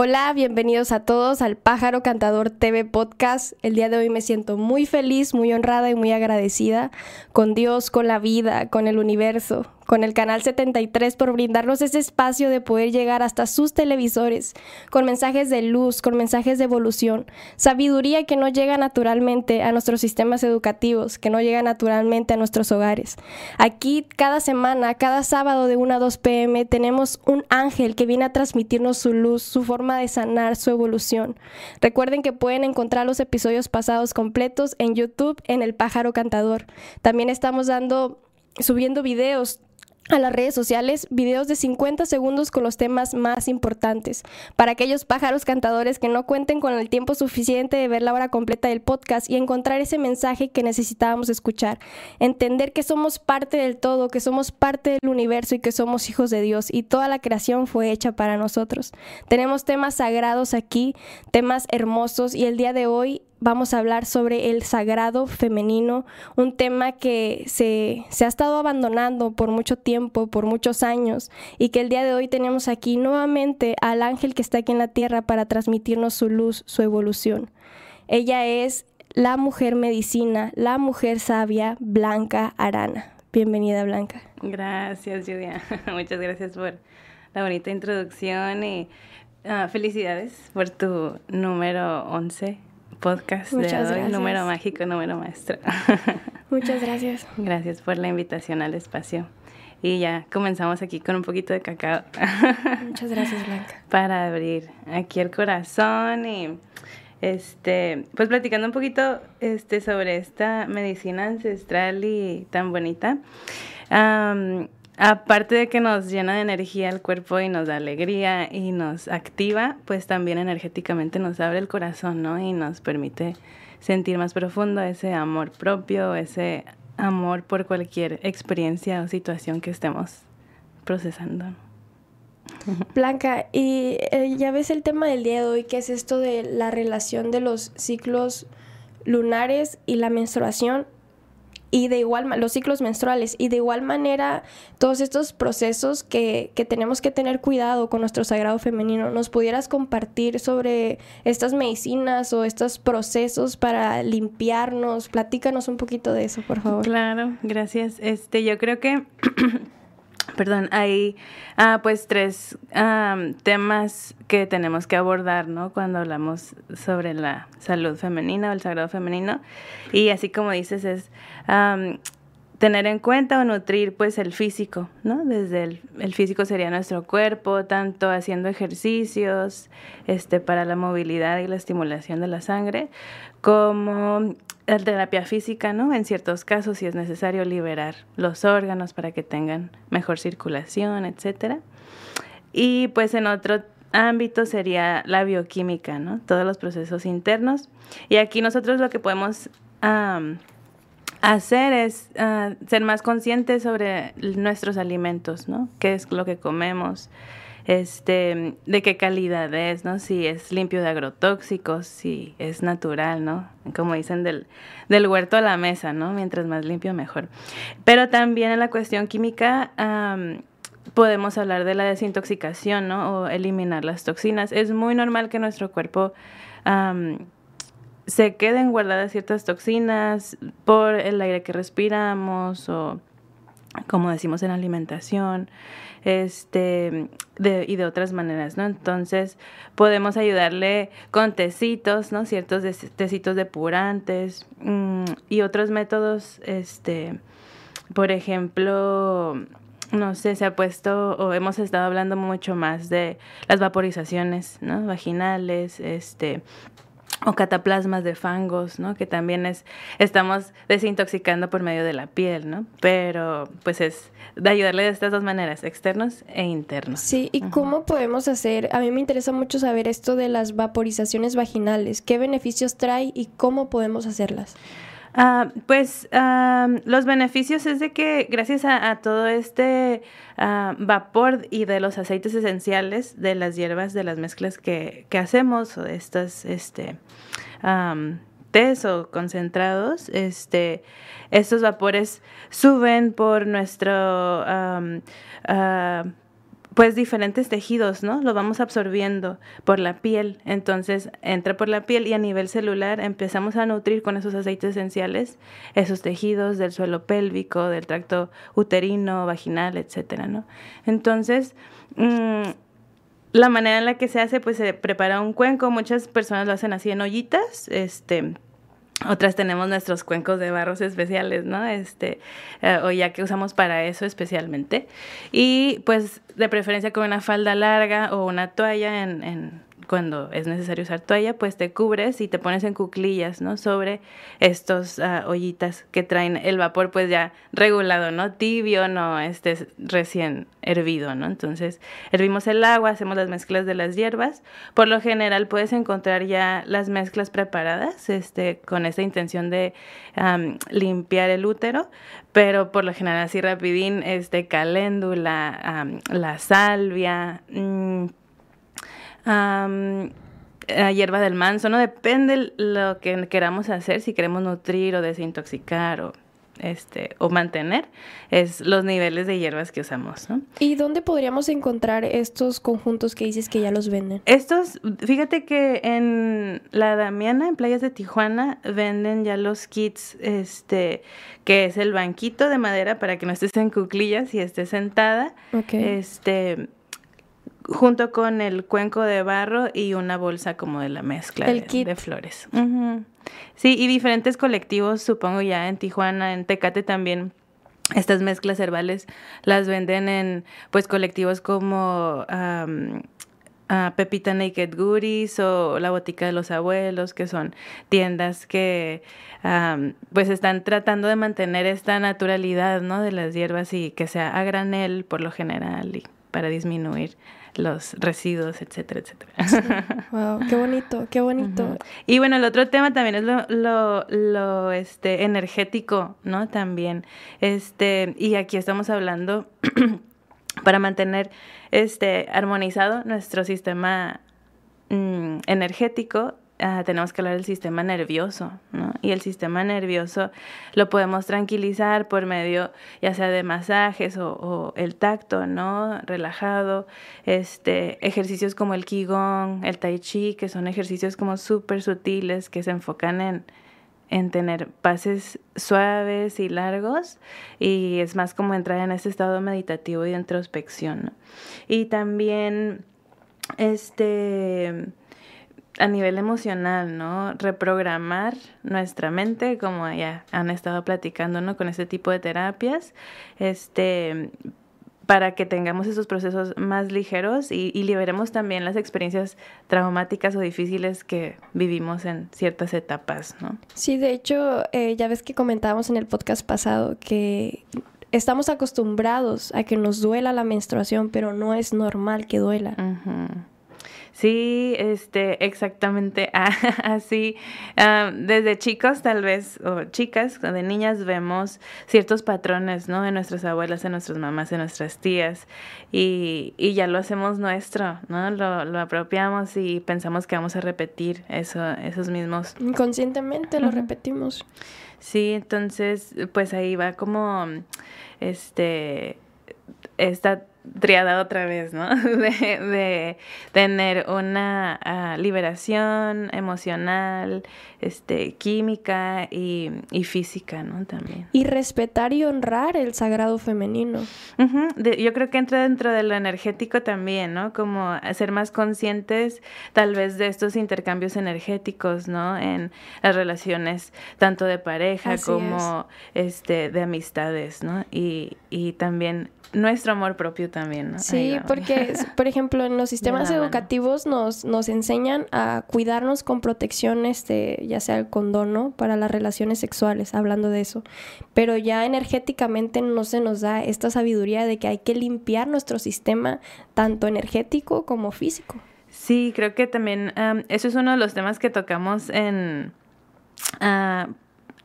Hola, bienvenidos a todos al Pájaro Cantador TV Podcast. El día de hoy me siento muy feliz, muy honrada y muy agradecida con Dios, con la vida, con el universo, con el Canal 73 por brindarnos ese espacio de poder llegar hasta sus televisores, con mensajes de luz, con mensajes de evolución, sabiduría que no llega naturalmente a nuestros sistemas educativos, que no llega naturalmente a nuestros hogares. Aquí cada semana, cada sábado de 1 a 2 pm, tenemos un ángel que viene a transmitirnos su luz, su forma de sanar, su evolución. Recuerden que pueden encontrar los episodios pasados completos en YouTube en El Pájaro Cantador. También estamos dando subiendo videos a las redes sociales videos de 50 segundos con los temas más importantes. Para aquellos pájaros cantadores que no cuenten con el tiempo suficiente de ver la hora completa del podcast y encontrar ese mensaje que necesitábamos escuchar. Entender que somos parte del todo, que somos parte del universo y que somos hijos de Dios y toda la creación fue hecha para nosotros. Tenemos temas sagrados aquí, temas hermosos y el día de hoy vamos a hablar sobre el sagrado femenino, un tema que se, se, ha estado abandonando por mucho tiempo, por muchos años, y que el día de hoy tenemos aquí nuevamente al ángel que está aquí en la tierra para transmitirnos su luz, su evolución. Ella es la mujer medicina, la mujer sabia, Blanca Arana. Bienvenida, Blanca. Gracias, Julia. Muchas gracias por la bonita introducción y uh, felicidades por tu número 11 podcast Muchas de hoy, número mágico, número maestro. Muchas gracias. Gracias por la invitación al espacio. Y ya comenzamos aquí con un poquito de cacao. Muchas gracias, Blanca. Para abrir aquí el corazón y este, pues platicando un poquito este sobre esta medicina ancestral y tan bonita. Um, Aparte de que nos llena de energía el cuerpo y nos da alegría y nos activa, pues también energéticamente nos abre el corazón, ¿no? Y nos permite sentir más profundo ese amor propio, ese amor por cualquier experiencia o situación que estemos procesando. Blanca, y eh, ya ves el tema del día de hoy, que es esto de la relación de los ciclos lunares y la menstruación y de igual los ciclos menstruales y de igual manera todos estos procesos que, que, tenemos que tener cuidado con nuestro sagrado femenino. ¿Nos pudieras compartir sobre estas medicinas o estos procesos para limpiarnos? Platícanos un poquito de eso, por favor. Claro, gracias. Este, yo creo que perdón, hay ah, pues tres temas que tenemos que abordar, ¿no? Cuando hablamos sobre la salud femenina o el sagrado femenino. Y así como dices, es tener en cuenta o nutrir pues el físico, ¿no? Desde el, el, físico sería nuestro cuerpo, tanto haciendo ejercicios este, para la movilidad y la estimulación de la sangre, como la terapia física, ¿no? En ciertos casos, si es necesario liberar los órganos para que tengan mejor circulación, etcétera. Y pues en otro ámbito sería la bioquímica, ¿no? Todos los procesos internos. Y aquí nosotros lo que podemos hacer es uh, ser más conscientes sobre nuestros alimentos, ¿no? ¿Qué es lo que comemos? Este, de qué calidad es, ¿no? Si es limpio de agrotóxicos, si es natural, ¿no? Como dicen, del, del huerto a la mesa, ¿no? Mientras más limpio, mejor. Pero también en la cuestión química, um, podemos hablar de la desintoxicación, ¿no? O eliminar las toxinas. Es muy normal que nuestro cuerpo se queden guardadas ciertas toxinas por el aire que respiramos o como decimos en alimentación, este, de, y de otras maneras, ¿no? Entonces, podemos ayudarle con tecitos, ¿no? Ciertos de, tecitos depurantes mmm, y otros métodos, este, por ejemplo, no sé, se ha puesto o hemos estado hablando mucho más de las vaporizaciones, ¿no? Vaginales, este, o cataplasmas de fangos, ¿no? Que también es, estamos desintoxicando por medio de la piel, ¿no? Pero pues es de ayudarle de estas dos maneras, externos e internos. Sí, ¿y uh -huh. cómo podemos hacer? A mí me interesa mucho saber esto de las vaporizaciones vaginales, qué beneficios trae y cómo podemos hacerlas. Uh, pues uh, los beneficios es de que gracias a, todo este uh, vapor y de los aceites esenciales de las hierbas, de las mezclas que, que hacemos, o de estas este, tés o concentrados, este, estos vapores suben por nuestro pues diferentes tejidos, ¿no? Lo vamos absorbiendo por la piel. Entonces entra por la piel y a nivel celular empezamos a nutrir con esos aceites esenciales esos tejidos del suelo pélvico, del tracto uterino, vaginal, etcétera, ¿no? Entonces, mm, la manera en la que se hace, pues se prepara un cuenco. Muchas personas lo hacen así en ollitas, este otras tenemos nuestros cuencos de barros especiales, ¿no? Este, eh, o ya que usamos para eso especialmente. Y pues de preferencia con una falda larga o una toalla en, en cuando es necesario usar toalla, pues te cubres y te pones en cuclillas, ¿no? Sobre estos uh, ollitas que traen el vapor pues ya regulado, ¿no? Tibio, no este recién hervido, ¿no? Entonces, hervimos el agua, hacemos las mezclas de las hierbas. Por lo general puedes encontrar ya las mezclas preparadas, este, con esa intención de limpiar el útero, pero por lo general así rapidín, este, caléndula, la salvia, mmm, la hierba del manso, ¿no? Depende lo que queramos hacer, si queremos nutrir o desintoxicar o este, o mantener, es los niveles de hierbas que usamos, ¿no? ¿Y dónde podríamos encontrar estos conjuntos que dices que ya los venden? Estos, fíjate que en la Damiana, en playas de Tijuana, venden ya los kits, este, que es el banquito de madera para que no estés en cuclillas y estés sentada. Este, junto con el cuenco de barro y una bolsa como de la mezcla de, flores. Sí, y diferentes colectivos, supongo ya en Tijuana, en Tecate también. Estas mezclas herbales las venden en pues colectivos como Pepita Naked Goodies o La Botica de los Abuelos, que son tiendas que pues están tratando de mantener esta naturalidad ¿no? de las hierbas y que sea a granel por lo general y para disminuir los residuos, etcétera, etcétera. Wow, qué bonito, qué bonito. Y bueno, el otro tema también es lo, lo, lo, este, energético, ¿no? También, este, y aquí estamos hablando para mantener, este, armonizado nuestro sistema mm, energético, Ah, tenemos que hablar del sistema nervioso, ¿no? Y el sistema nervioso lo podemos tranquilizar por medio ya sea de masajes o, el tacto, ¿no? Relajado, este, ejercicios como el Qigong, el Tai Chi, que son ejercicios como súper sutiles que se enfocan en, en tener pases suaves y largos y es más como entrar en ese estado meditativo y de introspección, ¿no? Y también, este a nivel emocional, ¿no? Reprogramar nuestra mente, como ya han estado platicando, ¿no? Con este tipo de terapias, este, para que tengamos esos procesos más ligeros y, liberemos también las experiencias traumáticas o difíciles que vivimos en ciertas etapas, ¿no? Sí, de hecho, eh, ya ves que comentábamos en el podcast pasado que estamos acostumbrados a que nos duela la menstruación, pero no es normal que duela. Sí, este, exactamente así. Ah, desde chicos tal vez, o chicas, de niñas vemos ciertos patrones, ¿no? De nuestras abuelas, de nuestras mamás, de nuestras tías, y, y ya lo hacemos nuestro, ¿no? Lo, lo, apropiamos y pensamos que vamos a repetir eso, esos mismos. Inconscientemente lo repetimos. Sí, entonces, pues ahí va como, este, esta triada otra vez, ¿no? De, tener una ah, liberación emocional, este, química y, física, ¿no? También. Y respetar y honrar el sagrado femenino. yo creo que entra dentro de lo energético también, ¿no? Como ser más conscientes tal vez de estos intercambios energéticos, ¿no? En las relaciones tanto de pareja como este, de amistades, ¿no? Y, y también nuestro amor propio también, ¿no? Sí, porque, por ejemplo, en los sistemas educativos nos, nos enseñan a cuidarnos con protección, este, ya sea el condono para las relaciones sexuales, hablando de eso. Pero ya energéticamente no se nos da esta sabiduría de que hay que limpiar nuestro sistema, tanto energético como físico. Sí, creo que también eso es uno de los temas que tocamos en... Uh,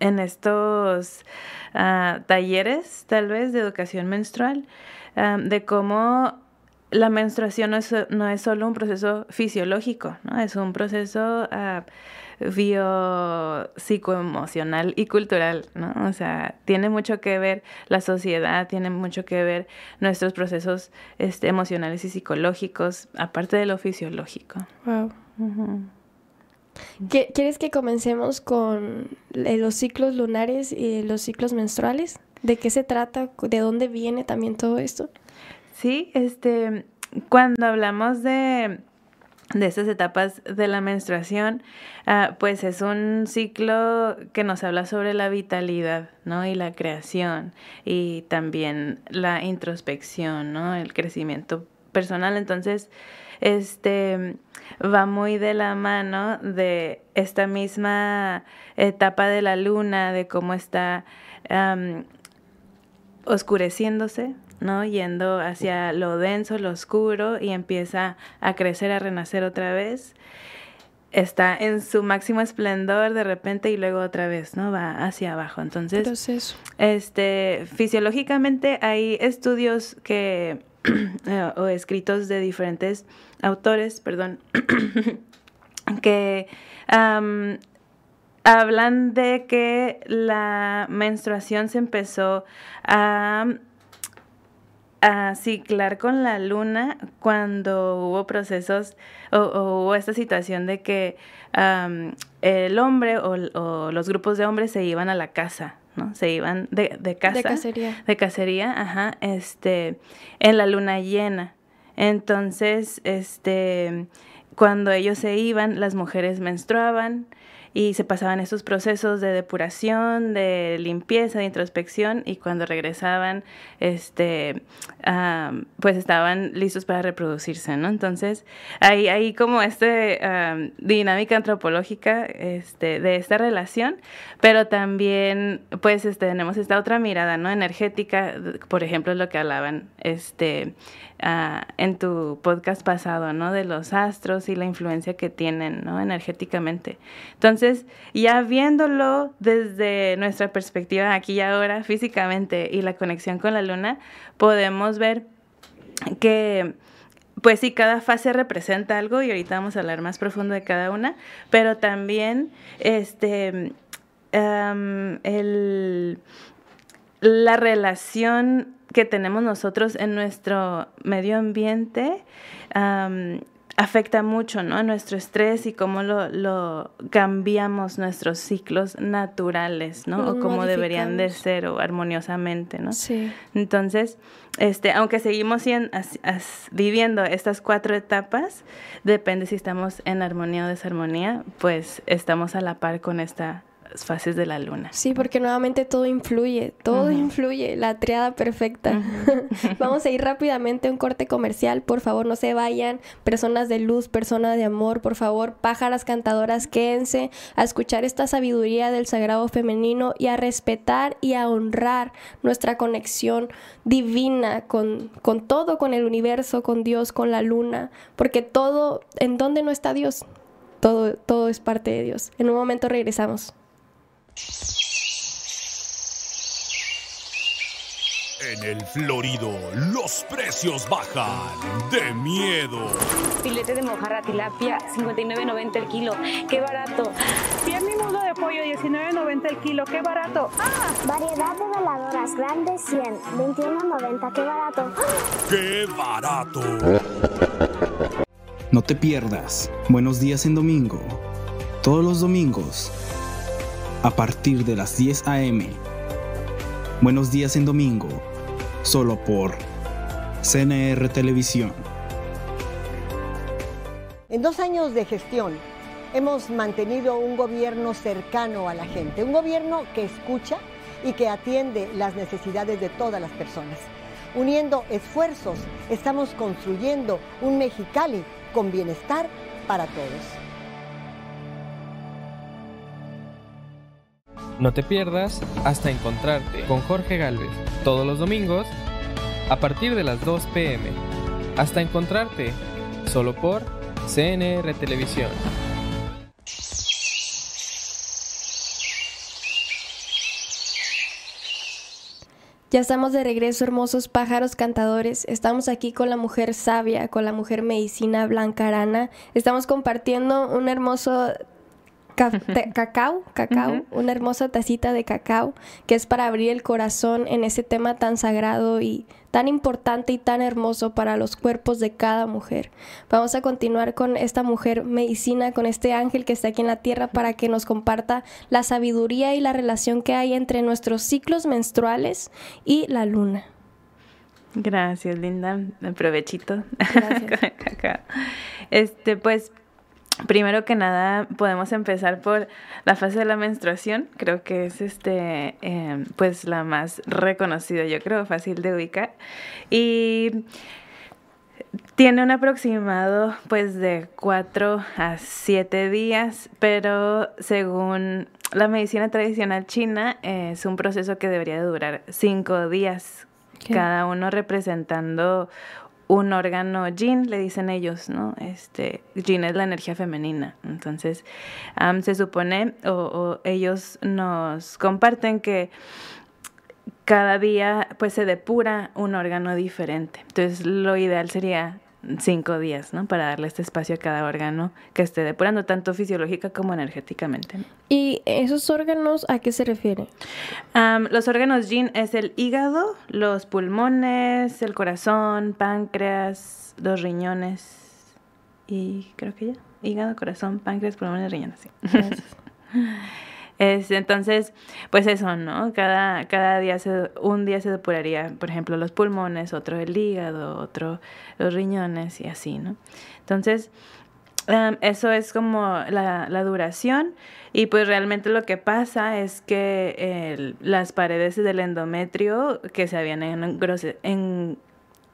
en estos ah, talleres, tal vez, de educación menstrual, ah, de cómo la menstruación no es, no es, solo un proceso fisiológico, ¿no? Es un proceso ah, biopsicoemocional y cultural, ¿no? O sea, tiene mucho que ver la sociedad, tiene mucho que ver nuestros procesos este, emocionales y psicológicos, aparte de lo fisiológico. Wow. ¿Quieres que comencemos con eh, los ciclos lunares y los ciclos menstruales? ¿De qué se trata? ¿De dónde viene también todo esto? Sí, este, cuando hablamos de, de estas etapas de la menstruación, ah, pues es un ciclo que nos habla sobre la vitalidad, ¿no? Y la creación y también la introspección, ¿no? El crecimiento personal. Entonces, este va muy de la mano de esta misma etapa de la luna, de cómo está oscureciéndose, ¿no? Yendo hacia lo denso, lo oscuro y empieza a crecer, a renacer otra vez. Está en su máximo esplendor de repente y luego otra vez, ¿no? Va hacia abajo. Entonces, este, fisiológicamente hay estudios que Eh, o escritos de diferentes autores, perdón, que hablan de que la menstruación se empezó a, a ciclar con la luna cuando hubo procesos o, hubo esta situación de que el hombre o, los grupos de hombres se iban a la casa, ¿no? Se iban de, de casa. De cacería. De cacería, ajá, este, en la luna llena. Entonces, este, cuando ellos se iban, las mujeres menstruaban y se pasaban esos procesos de depuración, de limpieza, de introspección y cuando regresaban, este, pues estaban listos para reproducirse, ¿no? Entonces, hay, hay como esta dinámica antropológica este, de esta relación, pero también, pues, este, tenemos esta otra mirada, ¿no? Energética, por ejemplo, es lo que hablaban, este, Ah, en tu podcast pasado, ¿no? De los astros y la influencia que tienen, ¿no? Energéticamente. Entonces, ya viéndolo desde nuestra perspectiva aquí y ahora, físicamente, y la conexión con la luna, podemos ver que pues sí, cada fase representa algo y ahorita vamos a hablar más profundo de cada una, pero también este, el, la relación que tenemos nosotros en nuestro medio ambiente afecta mucho ¿no? a nuestro estrés y cómo lo, cambiamos nuestros ciclos naturales, ¿no? o cómo deberían de ser o armoniosamente, ¿no? Sí. Entonces, este, aunque seguimos viviendo estas cuatro etapas, depende si estamos en armonía o desarmonía, pues estamos a la par con esta fases de la luna. Sí, porque nuevamente todo influye, todo influye, la triada perfecta. Vamos a ir rápidamente a un corte comercial, por favor no se vayan, personas de luz, personas de amor, por favor, pájaras cantadoras, quédense a escuchar esta sabiduría del sagrado femenino y a respetar y a honrar nuestra conexión divina con, con todo, con el universo, con Dios, con la luna, porque todo, ¿en dónde no está Dios? Todo, todo es parte de Dios. En un momento regresamos. En el Florido, los precios bajan de miedo. Filete de mojarra tilapia, 59.90 el kilo. ¡Qué barato! Pie mi mulo de pollo, 19.90 el kilo. ¡Qué barato! ¡Ah! Variedad de veladoras grandes, 100, 21.90. ¡Qué barato! ¡Qué barato! No te pierdas. Buenos días en domingo. Todos los domingos a partir de las 10 a.m. Buenos días en domingo, solo por CNR Televisión. En dos años de gestión hemos mantenido un gobierno cercano a la gente, un gobierno que escucha y que atiende las necesidades de todas las personas. Uniendo esfuerzos, estamos construyendo un Mexicali con bienestar para todos. No te pierdas hasta encontrarte con Jorge Galvez todos los domingos a partir de las 2 pm. Hasta encontrarte solo por CNR Televisión. Ya estamos de regreso, hermosos pájaros cantadores. Estamos aquí con la mujer sabia, con la mujer medicina blanca arana. Estamos compartiendo un hermoso cacao, cacao, una hermosa tacita de cacao, que es para abrir el corazón en ese tema tan sagrado y tan importante y tan hermoso para los cuerpos de cada mujer. Vamos a continuar con esta mujer medicina, con este ángel que está aquí en la tierra para que nos comparta la sabiduría y la relación que hay entre nuestros ciclos menstruales y la luna. Gracias, Linda. Provechito. Gracias. este, pues Primero que nada, podemos empezar por la fase de la menstruación. Creo que es este, em, pues la más reconocida, yo creo, fácil de ubicar. Y tiene un aproximado, pues, de 4 a 7 días, pero según la medicina tradicional china, es un proceso que debería durar 5 días, cada uno representando un órgano yin, le dicen ellos, ¿no? Este, yin es la energía femenina. Entonces, se supone, o, ellos nos comparten que cada día pues se depura un órgano diferente. Entonces, lo ideal sería cinco días, ¿no? Para darle este espacio a cada órgano que esté depurando, tanto fisiológica como energéticamente. ¿Y esos órganos a qué se refiere? los órganos yin es el hígado, los pulmones, el corazón, páncreas, los riñones y creo que ya. Hígado, corazón, páncreas, pulmones, riñones, sí. entonces, pues eso, ¿no? Cada, cada día, se, un día se depuraría, por ejemplo, los pulmones, otro el hígado, otro los riñones y así, ¿no? Entonces, em, eso es como la, la, duración y pues realmente lo que pasa es que las paredes del endometrio que se habían en, en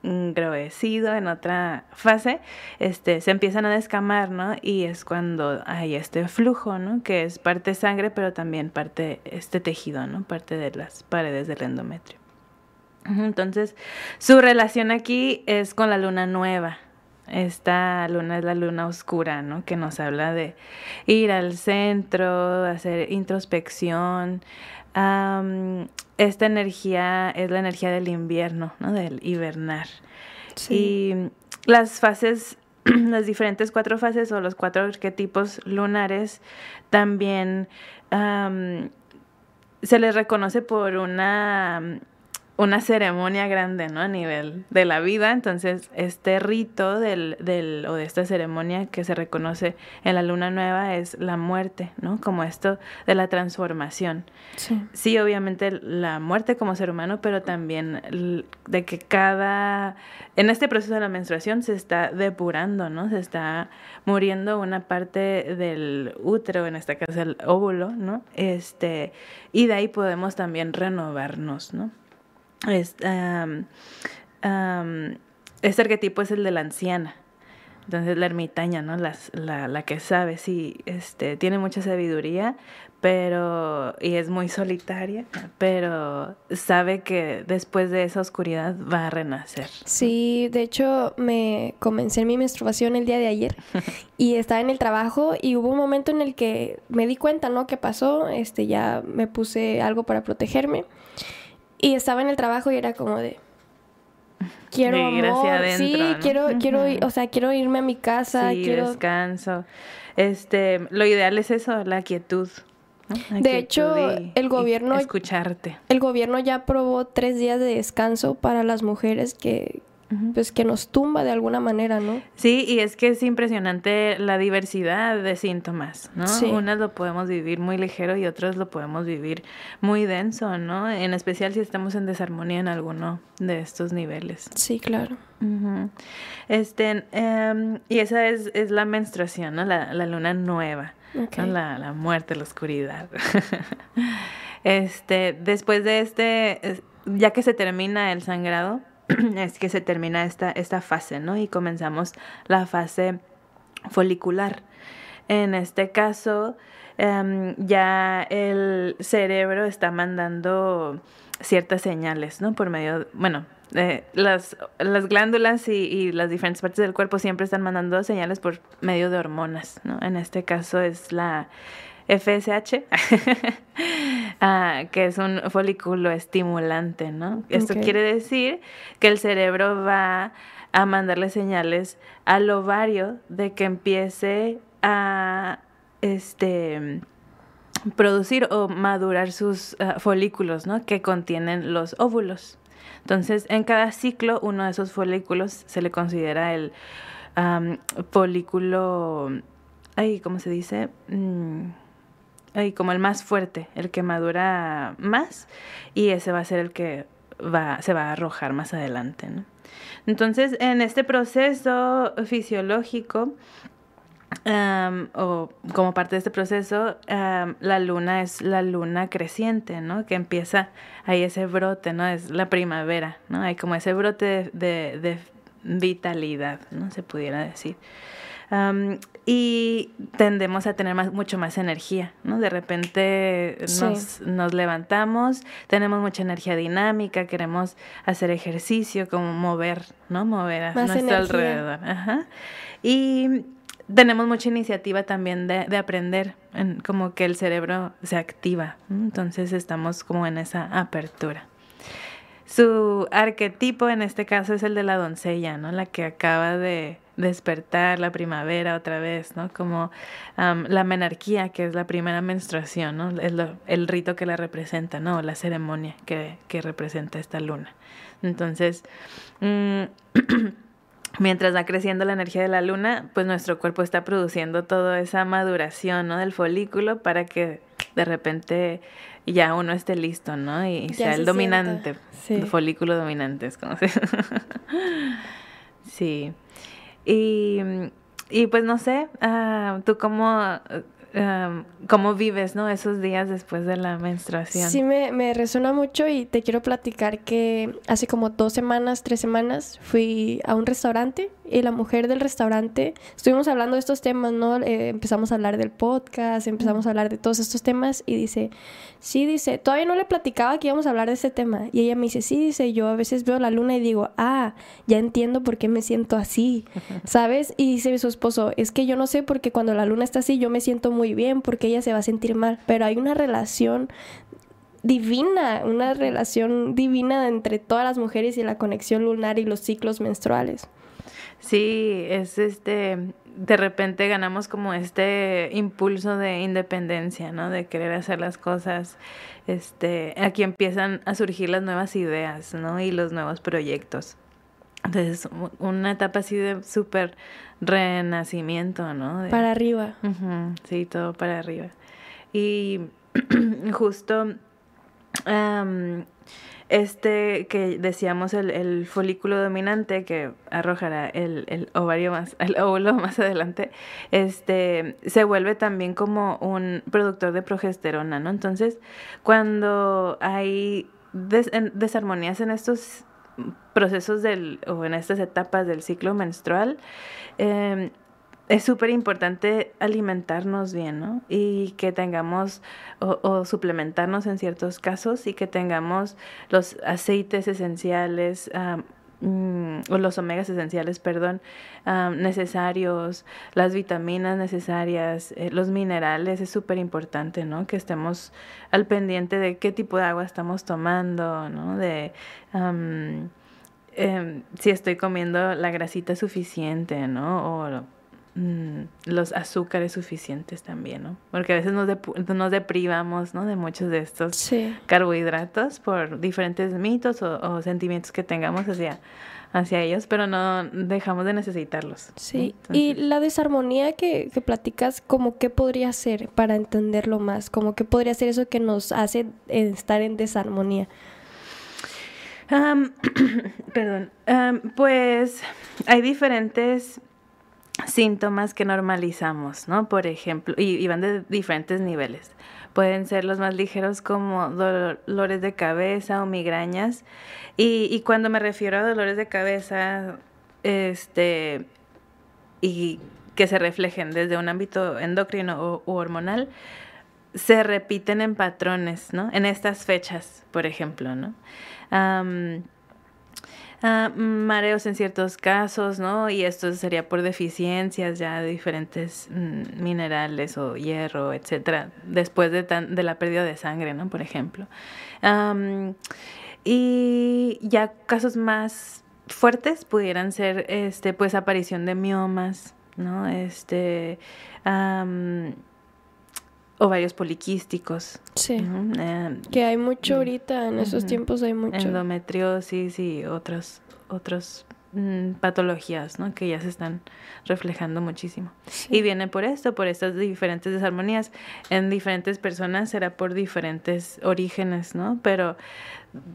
engroecido en otra fase, este, se empiezan a descamar, ¿no? Y es cuando hay este flujo, ¿no? Que es parte sangre, pero también parte este tejido, ¿no? Parte de las paredes del endometrio. Entonces, su relación aquí es con la luna nueva. Esta luna es la luna oscura, ¿no? Que nos habla de ir al centro, hacer introspección, esta energía es la energía del invierno, ¿no? Del hibernar. Y las fases, las diferentes cuatro fases o los cuatro arquetipos lunares también se les reconoce por una una ceremonia grande, ¿no? A nivel de la vida. Entonces, este rito del, del, o de esta ceremonia que se reconoce en la luna nueva es la muerte, ¿no? Como esto de la transformación. Sí. Sí, obviamente la muerte como ser humano, pero también de que cada, en este proceso de la menstruación se está depurando, ¿no? Se está muriendo una parte del útero, en este caso el óvulo, ¿no? Este, y de ahí podemos también renovarnos, ¿no? Este arquetipo es el de la anciana. Entonces la ermitaña, ¿no? Las, la, la, que sabe, sí, este, tiene mucha sabiduría, pero, y es muy solitaria, pero sabe que después de esa oscuridad va a renacer. Sí, de hecho me comencé mi menstruación el día de ayer y estaba en el trabajo y hubo un momento en el que me di cuenta, ¿no? ¿Qué pasó? Este, ya me puse algo para protegerme y estaba en el trabajo y era como de quiero amor, sí, quiero quiero o sea, quiero irme a mi casa, sí, quiero descanso. Este, lo ideal es eso, la quietud. de hecho, el gobierno escucharte. El gobierno ya aprobó tres días de descanso para las mujeres que, pues que nos tumba de alguna manera, ¿no? Sí, y es que es impresionante la diversidad de síntomas, ¿no? Unas lo podemos vivir muy ligero y otras lo podemos vivir muy denso, ¿no? En especial si estamos en desarmonía en alguno de estos niveles. Sí, claro. Este, em, y esa es, es, la menstruación, ¿no? La, la luna nueva, la, la muerte, la oscuridad. este, después de este, ya que se termina el sangrado, es que se termina esta, esta fase, ¿no? Y comenzamos la fase folicular. En este caso, em, ya el cerebro está mandando ciertas señales, ¿no? Por medio, bueno, las, las glándulas y, y, las diferentes partes del cuerpo siempre están mandando señales por medio de hormonas, ¿no? En este caso es la FSH, ah, que es un folículo estimulante, ¿no? Esto quiere decir que el cerebro va a mandarle señales al ovario de que empiece a este producir o madurar sus ah, folículos, ¿no? Que contienen los óvulos. Entonces, en cada ciclo, uno de esos folículos se le considera el folículo, ay, ¿cómo se dice? Mm, ay, como el más fuerte, el que madura más, y ese va a ser el que va, se va a arrojar más adelante. Entonces, en este proceso fisiológico, o como parte de este proceso, la luna es la luna creciente, ¿no? Que empieza ahí ese brote, ¿no? Es la primavera, ¿no? Hay como ese brote de, de, vitalidad, ¿no? Se pudiera decir. Y tendemos a tener más, mucho más energía, ¿no? De repente nos, nos, levantamos, tenemos mucha energía dinámica, queremos hacer ejercicio, como mover, ¿no? Mover a nuestro alrededor. Ajá. Y tenemos mucha iniciativa también de, de aprender, como que el cerebro se activa, entonces estamos como en esa apertura. Su arquetipo en este caso es el de la doncella, ¿no? La que acaba de despertar la primavera otra vez, ¿no? Como la menarquía, que es la primera menstruación, ¿no? Es el rito que la representa, ¿no? La ceremonia que, que representa esta luna. Entonces, mm, mientras va creciendo la energía de la luna, pues nuestro cuerpo está produciendo toda esa maduración, ¿no? Del folículo para que de repente ya uno esté listo, ¿no? Y sea el dominante, el folículo dominante, es como se... sí. Y, y pues no sé, uh, tú cómo Em, cómo vives, ¿no? Esos días después de la menstruación. Sí, me, me resuena mucho y te quiero platicar que hace como dos semanas, tres semanas, fui a un restaurante y la mujer del restaurante, estuvimos hablando de estos temas, ¿no? Eh, empezamos a hablar del podcast, empezamos a hablar de todos estos temas y dice, sí, dice, todavía no le platicaba que íbamos a hablar de este tema. Y ella me dice, sí, dice, yo a veces veo la luna y digo, ah, ya entiendo por qué me siento así, ¿sabes? Y dice su esposo, es que yo no sé porque cuando la luna está así yo me siento muy bien porque ella se va a sentir mal, pero hay una relación divina, una relación divina entre todas las mujeres y la conexión lunar y los ciclos menstruales. Sí, es este, de repente ganamos como este impulso de independencia, ¿no? De querer hacer las cosas, este, aquí empiezan a surgir las nuevas ideas, ¿no? Y los nuevos proyectos. Entonces, una etapa así de súper renacimiento, ¿no? para arriba. sí, todo para arriba. Y justo este que decíamos el, el, folículo dominante que arrojará el, el, ovario más, el óvulo más adelante, este se vuelve también como un productor de progesterona, ¿no? Entonces, cuando hay desarmonías en estos procesos del, o en estas etapas del ciclo menstrual, eh, es súper importante alimentarnos bien, ¿no? Y que tengamos o, suplementarnos en ciertos casos y que tengamos los aceites esenciales. Mm, o los omegas esenciales, perdón, necesarios, las vitaminas necesarias, eh, los minerales, es súper importante, ¿no? Que estemos al pendiente de qué tipo de agua estamos tomando, ¿no? De em, si estoy comiendo la grasita suficiente, ¿no? O Mm, los azúcares suficientes también, ¿no? Porque a veces nos, nos deprivamos, ¿no? De muchos de estos carbohidratos por diferentes mitos o, sentimientos que tengamos hacia, hacia ellos, pero no dejamos de necesitarlos. Sí, y la desarmonía que, que platicas, ¿cómo qué podría ser para entenderlo más? ¿Cómo qué podría ser eso que nos hace estar en desarmonía? perdón, pues hay diferentes síntomas que normalizamos, ¿no? Por ejemplo, y, van de diferentes niveles. Pueden ser los más ligeros como dolores de cabeza o migrañas. Y, cuando me refiero a dolores de cabeza, este, y que se reflejen desde un ámbito endocrino o hormonal, se repiten en patrones, ¿no? En estas fechas, por ejemplo, ¿no? Ah, mareos en ciertos casos, ¿no? Y esto sería por deficiencias ya de diferentes mm, minerales o hierro, etcétera, después de, de la pérdida de sangre, ¿no? Por ejemplo. y ya casos más fuertes pudieran ser, este, pues, aparición de miomas, ¿no? Este, ovarios poliquísticos. Sí. Eh, Que hay mucho ahorita, en esos tiempos hay mucho. endometriosis y otras otras mm, patologías, ¿no? Que ya se están reflejando muchísimo. Y viene por esto, por estas diferentes desarmonías. En diferentes personas será por diferentes orígenes, ¿no? Pero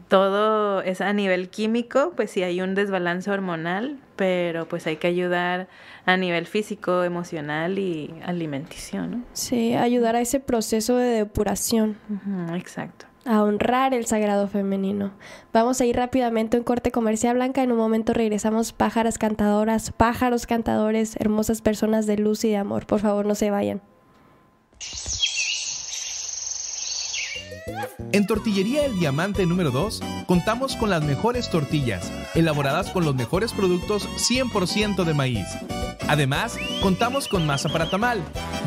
todo es a nivel químico, pues sí hay un desbalance hormonal, pero pues hay que ayudar a nivel físico, emocional y alimenticio, ¿no? Sí, ayudar a ese proceso de depuración, exacto. A honrar el sagrado femenino. Vamos a ir rápidamente a un corte comercial blanca. En un momento regresamos pájaras cantadoras, pájaros cantadores, hermosas personas de luz y de amor. Por favor, no se vayan. En Tortillería El Diamante número 2 contamos con las mejores tortillas, elaboradas con los mejores productos 100% de maíz. Además, contamos con masa para tamal.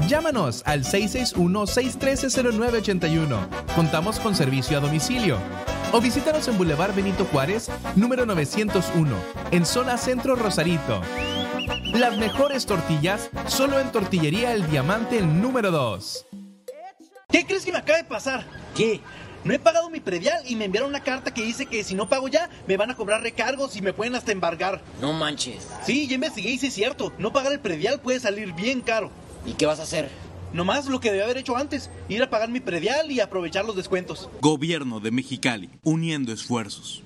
Llámanos al 661-613-0981. Contamos con servicio a domicilio. O visítanos en Boulevard Benito Juárez, número 901, en zona Centro Rosarito. Las mejores tortillas solo en Tortillería El Diamante número 2. ¿Qué crees que me acaba de pasar? ¿Qué? No he pagado mi predial y me enviaron una carta que dice que si no pago ya, me van a cobrar recargos y me pueden hasta embargar. No manches. Sí, ya investigué y sí es cierto. No pagar el predial puede salir bien caro. ¿Y qué vas a hacer? Nomás lo que debía haber hecho antes, ir a pagar mi predial y aprovechar los descuentos. Gobierno de Mexicali, uniendo esfuerzos.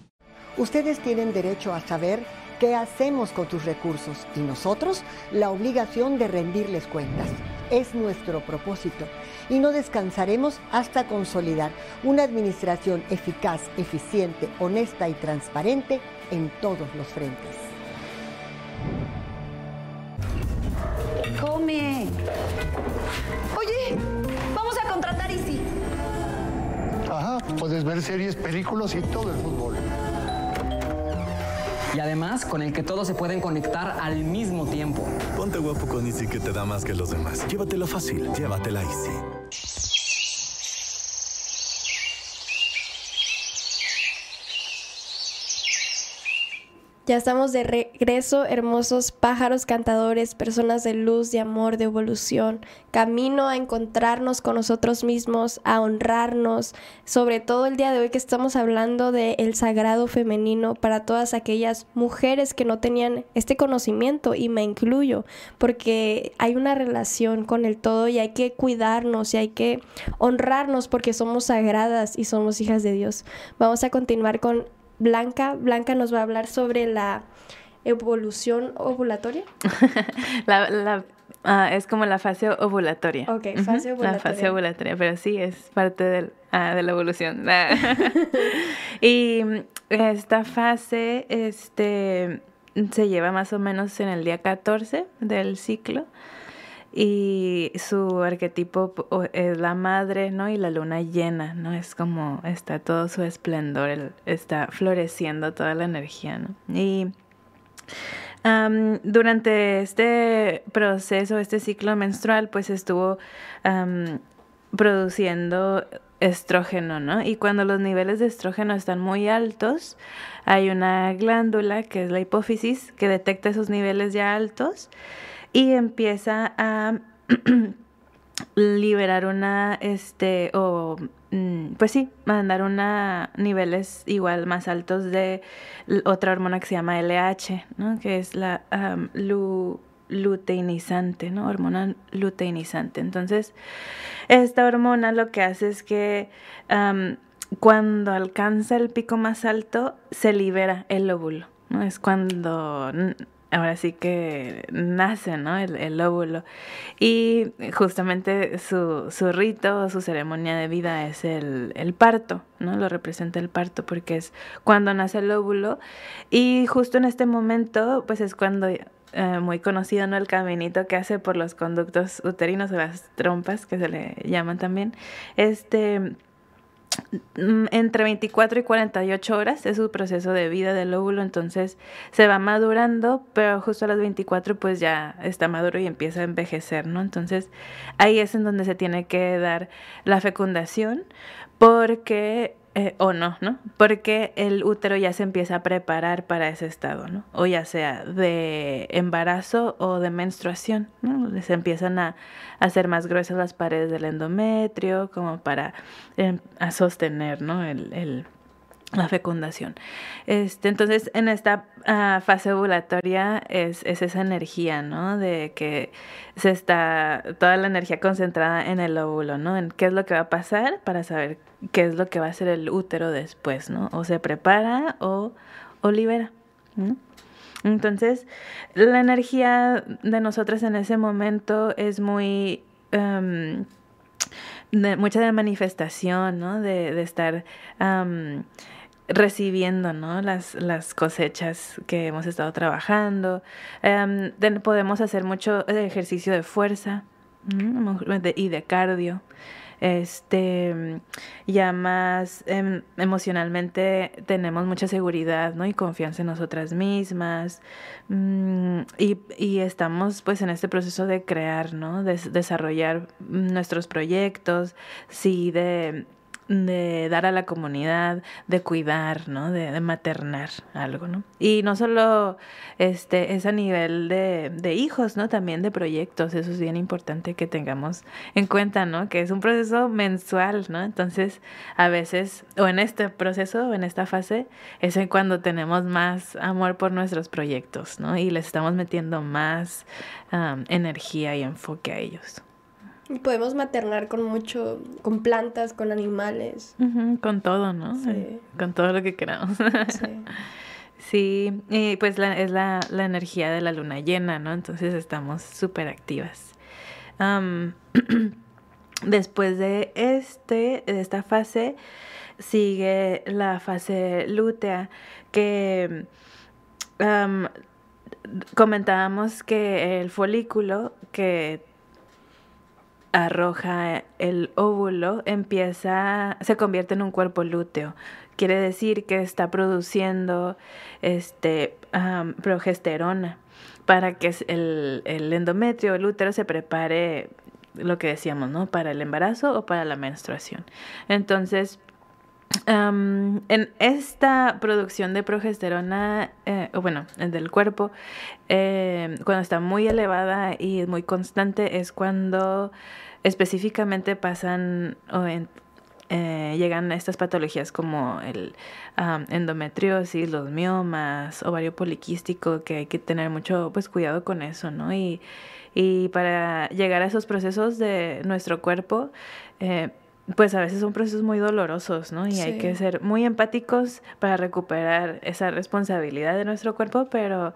Ustedes tienen derecho a saber qué hacemos con tus recursos y nosotros la obligación de rendirles cuentas. Es nuestro propósito y no descansaremos hasta consolidar una administración eficaz, eficiente, honesta y transparente en todos los frentes. Come. Oye, vamos a contratar Easy. Ajá, puedes ver series, películas y todo el fútbol. Y además, con el que todos se pueden conectar al mismo tiempo. Ponte guapo con Easy que te da más que los demás. Llévatelo fácil, llévatela Easy. Ya estamos de regreso, hermosos pájaros cantadores, personas de luz, de amor, de evolución, camino a encontrarnos con nosotros mismos, a honrarnos, sobre todo el día de hoy que estamos hablando del el sagrado femenino para todas aquellas mujeres que no tenían este conocimiento y me incluyo, porque hay una relación con el todo y hay que cuidarnos y hay que honrarnos porque somos sagradas y somos hijas de Dios. Vamos a continuar con Blanca. Blanca nos va a hablar sobre la evolución ovulatoria. la, la, uh, es como la fase ovulatoria. Ok, fase uh -huh, ovulatoria. La fase ovulatoria, pero sí es parte del, uh, de la evolución. y esta fase este, se lleva más o menos en el día 14 del ciclo y su arquetipo es la madre, ¿no? Y la luna llena, ¿no? Es como está todo su esplendor, está floreciendo toda la energía, ¿no? Y durante este proceso, este ciclo menstrual, pues estuvo produciendo estrógeno, ¿no? Y cuando los niveles de estrógeno están muy altos, hay una glándula que es la hipófisis que detecta esos niveles ya altos y empieza a liberar una, este, o, pues sí, mandar una niveles igual más altos de otra hormona que se llama LH, ¿no? Que es la lu, luteinizante, ¿no? Hormona luteinizante. Entonces, esta hormona lo que hace es que cuando alcanza el pico más alto, se libera el óvulo, ¿no? Es cuando ahora sí que nace, ¿no? El, el óvulo. Y justamente su, su, rito, su ceremonia de vida es el, el, parto, ¿no? Lo representa el parto porque es cuando nace el óvulo. Y justo en este momento, pues es cuando... Eh, muy conocido, ¿no? El caminito que hace por los conductos uterinos o las trompas, que se le llaman también. Este entre 24 y 48 horas es su proceso de vida del óvulo, entonces se va madurando, pero justo a las 24 pues ya está maduro y empieza a envejecer, ¿no? Entonces ahí es en donde se tiene que dar la fecundación porque eh, o no, ¿no? Porque el útero ya se empieza a preparar para ese estado, ¿no? O ya sea de embarazo o de menstruación, ¿no? Se empiezan a, hacer más gruesas las paredes del endometrio como para em, a sostener, ¿no? el, la fecundación. Este, entonces, en esta ah, fase ovulatoria es, es, esa energía, ¿no? De que se está toda la energía concentrada en el óvulo, ¿no? En qué es lo que va a pasar para saber qué es lo que va a hacer el útero después, ¿no? O se prepara o, libera. Entonces, la energía de nosotras en ese momento es muy... Em, de, mucha de manifestación, ¿no? De, de estar recibiendo ¿no? las, las cosechas que hemos estado trabajando. Em, podemos hacer mucho ejercicio de fuerza y de cardio. Este, ya más em, emocionalmente tenemos mucha seguridad ¿no? y confianza en nosotras mismas. Mm, y, y, estamos pues en este proceso de crear, ¿no? de desarrollar nuestros proyectos, sí, de de dar a la comunidad, de cuidar, ¿no? De, maternar algo, ¿no? Y no solo este, es a nivel de, de, hijos, ¿no? También de proyectos, eso es bien importante que tengamos en cuenta, ¿no? Que es un proceso mensual, ¿no? Entonces, a veces, o en este proceso, o en esta fase, es en cuando tenemos más amor por nuestros proyectos, ¿no? Y les estamos metiendo más energía y enfoque a ellos. Podemos maternar con mucho, con plantas, con animales. con todo, ¿no? Sí. Con todo lo que queramos. sí. sí, y pues la, es la, la, energía de la luna llena, ¿no? Entonces estamos súper activas. después de este, de esta fase, sigue la fase lútea, que comentábamos que el folículo que arroja el óvulo, empieza, se convierte en un cuerpo lúteo. Quiere decir que está produciendo este, progesterona para que el, el endometrio, el útero, se prepare lo que decíamos, ¿no? Para el embarazo o para la menstruación. Entonces, en esta producción de progesterona, eh, bueno, del cuerpo, eh, cuando está muy elevada y muy constante, es cuando específicamente pasan o eh, llegan estas patologías como el endometriosis, los miomas, ovario poliquístico, que hay que tener mucho pues cuidado con eso, ¿no? Y, y para llegar a esos procesos de nuestro cuerpo, pues a veces son procesos muy dolorosos, ¿no? Y hay que ser muy empáticos para recuperar esa responsabilidad de nuestro cuerpo, pero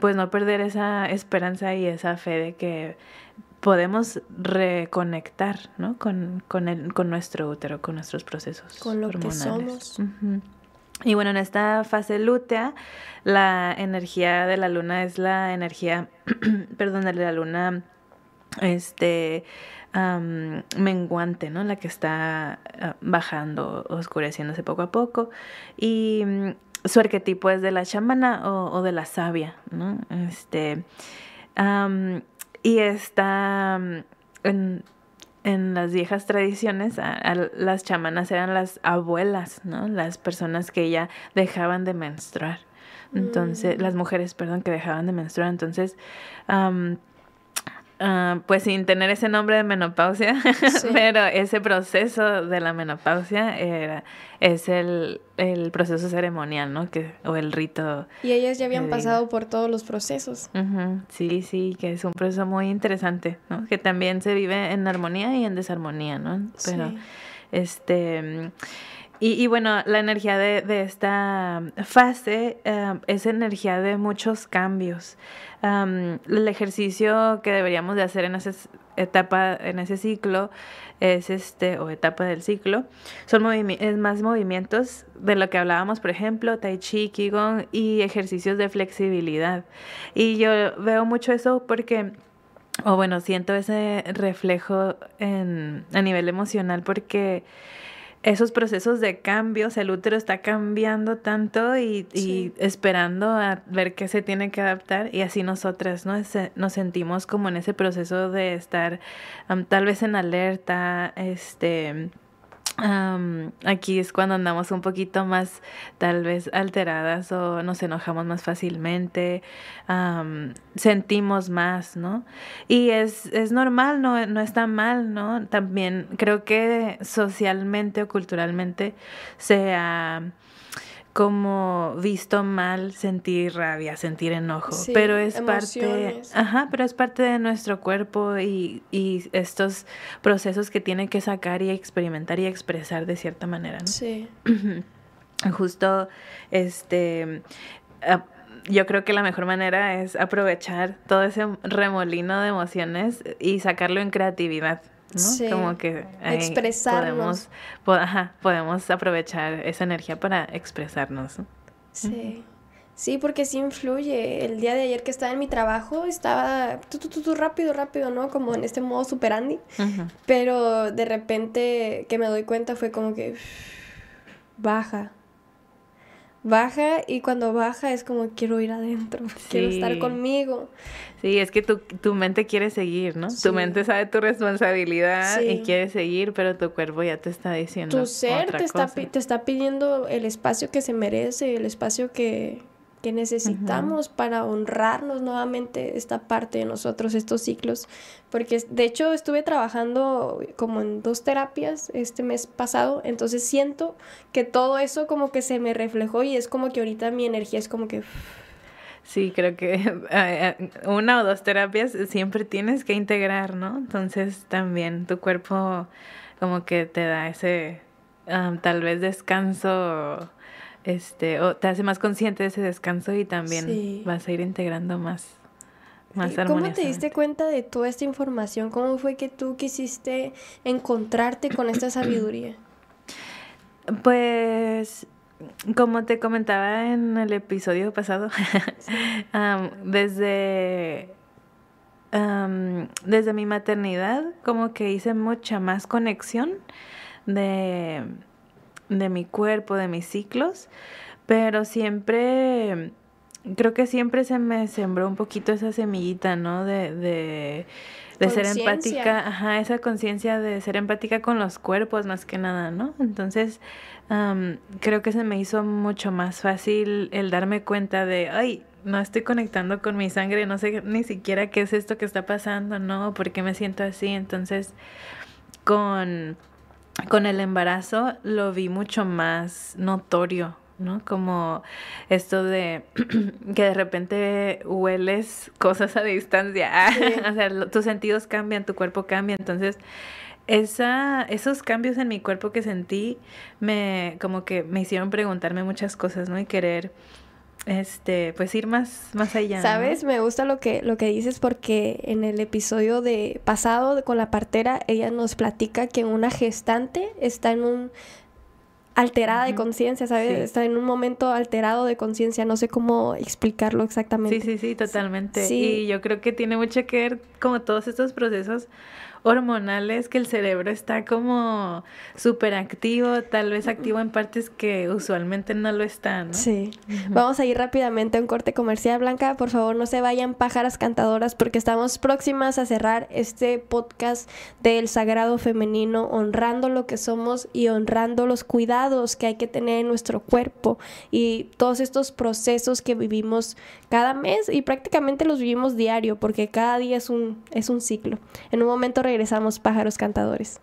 pues no perder esa esperanza y esa fe de que podemos reconectar, ¿no? Con, con, el, con nuestro útero, con nuestros procesos Con lo que somos. Y bueno, en esta fase lútea, la energía de la luna es la energía, perdón, de la luna, este, menguante, ¿no? La que está ah, bajando, oscureciéndose poco a poco. Y mm, su arquetipo es de la chamana o, de la sabia, ¿no? Este, y está mm, en, en, las viejas tradiciones, las chamanas eran las abuelas, ¿no? Las personas que ya dejaban de menstruar. Entonces, mm. las mujeres, perdón, que dejaban de menstruar. Entonces, Ah, pues sin tener ese nombre de menopausia, pero ese proceso de la menopausia era, es el, el, proceso ceremonial, ¿no? Que, o el rito. Y ellas ya habían pasado por todos los procesos. Sí, sí, que es un proceso muy interesante, ¿no? Que también se vive en armonía y en desarmonía, ¿no? Pero, este... Y, y, bueno, la energía de, de esta fase eh, es energía de muchos cambios el ejercicio que deberíamos de hacer en esa etapa, en ese ciclo, es este, o etapa del ciclo, son más movimientos de lo que hablábamos, por ejemplo, Tai Chi, Qigong y ejercicios de flexibilidad. Y yo veo mucho eso porque o bueno, siento ese reflejo en, a nivel emocional porque esos procesos de cambios, el útero está cambiando tanto y, y, esperando a ver qué se tiene que adaptar y así nosotras ¿no? nos sentimos como en ese proceso de estar tal vez en alerta, este am, aquí es cuando andamos un poquito más tal vez alteradas o nos enojamos más fácilmente, am, sentimos más, ¿no? Y es, es normal, no, no está mal, ¿no? También creo que socialmente o culturalmente se ha como visto mal sentir rabia, sentir enojo, Sí, pero es parte, ajá, pero es parte de nuestro cuerpo y, y estos procesos que tiene que sacar y experimentar y expresar de cierta manera, ¿no? Sí. Justo, este, ah, yo creo que la mejor manera es aprovechar todo ese remolino de emociones y sacarlo en creatividad. ¿No? Sí. Como que Expresarnos. podemos, po- ajá, podemos aprovechar esa energía para expresarnos. ¿no? Sí. Sí, porque sí influye. El día de ayer que estaba en mi trabajo, estaba tu, tu, tu, rápido, rápido, ¿no? Como en este modo super Andy. Pero de repente que me doy cuenta fue como que baja. Baja y cuando baja es como quiero ir adentro, quiero estar conmigo. Sí, es que tu, tu mente quiere seguir, ¿no? Sí. Tu mente sabe tu responsabilidad y Sí. quiere seguir, pero tu cuerpo ya te está diciendo Tu ser otra te está, cosa. pi- te está pidiendo el espacio que se merece, el espacio que, que necesitamos para honrarnos nuevamente esta parte de nosotros, estos ciclos. Porque de hecho estuve trabajando como en dos terapias este mes pasado, entonces siento que todo eso como que se me reflejó y es como que ahorita mi energía es como que... Sí, creo que eh, una o dos terapias siempre tienes que integrar, ¿no? Entonces también tu cuerpo como que te da ese tal vez descanso, este, o te hace más consciente de ese descanso y también Sí. vas a ir integrando más, más ¿Cómo te diste cuenta de toda esta información? ¿Cómo fue que tú quisiste encontrarte con esta sabiduría? Pues, como te comentaba en el episodio pasado, desde, desde mi maternidad, como que hice mucha más conexión de, de mi cuerpo, de mis ciclos, pero siempre, creo que siempre se me sembró un poquito esa semillita, ¿no? De, de, de ser empática, ajá, esa conciencia de ser empática con los cuerpos más que nada, ¿no? Entonces, am, creo que se me hizo mucho más fácil el darme cuenta de, ay, no estoy conectando con mi sangre, no sé ni siquiera qué es esto que está pasando, ¿no? ¿Por qué me siento así? Entonces, con, con el embarazo lo vi mucho más notorio, ¿no? Como esto de que de repente hueles cosas a distancia. o sea, tus sentidos cambian, tu cuerpo cambia. Entonces, esa, esos cambios en mi cuerpo que sentí me como que me hicieron preguntarme muchas cosas, ¿no? Y querer este, pues ir más, más allá. ¿no? ¿Sabes? Me gusta lo que, lo que dices porque en el episodio de pasado de- con la partera, ella nos platica que una gestante está en un alterada de conciencia, ¿sabes? Sí. Está en un momento alterado de conciencia, no sé cómo explicarlo exactamente. Sí, sí, sí, totalmente. Sí. Y yo creo que tiene mucho que ver como todos estos procesos hormonales que el cerebro está como súper activo, tal vez activo en partes que usualmente no lo está, ¿no? Sí. Vamos a ir rápidamente a un corte comercial, Blanca. Por favor, no se vayan pájaras cantadoras porque estamos próximas a cerrar este podcast del sagrado femenino, honrando lo que somos y honrando los cuidados que hay que tener en nuestro cuerpo y todos estos procesos que vivimos cada mes y prácticamente los vivimos diario porque cada día es un, es un ciclo. En un momento regresamos, pájaros cantadores.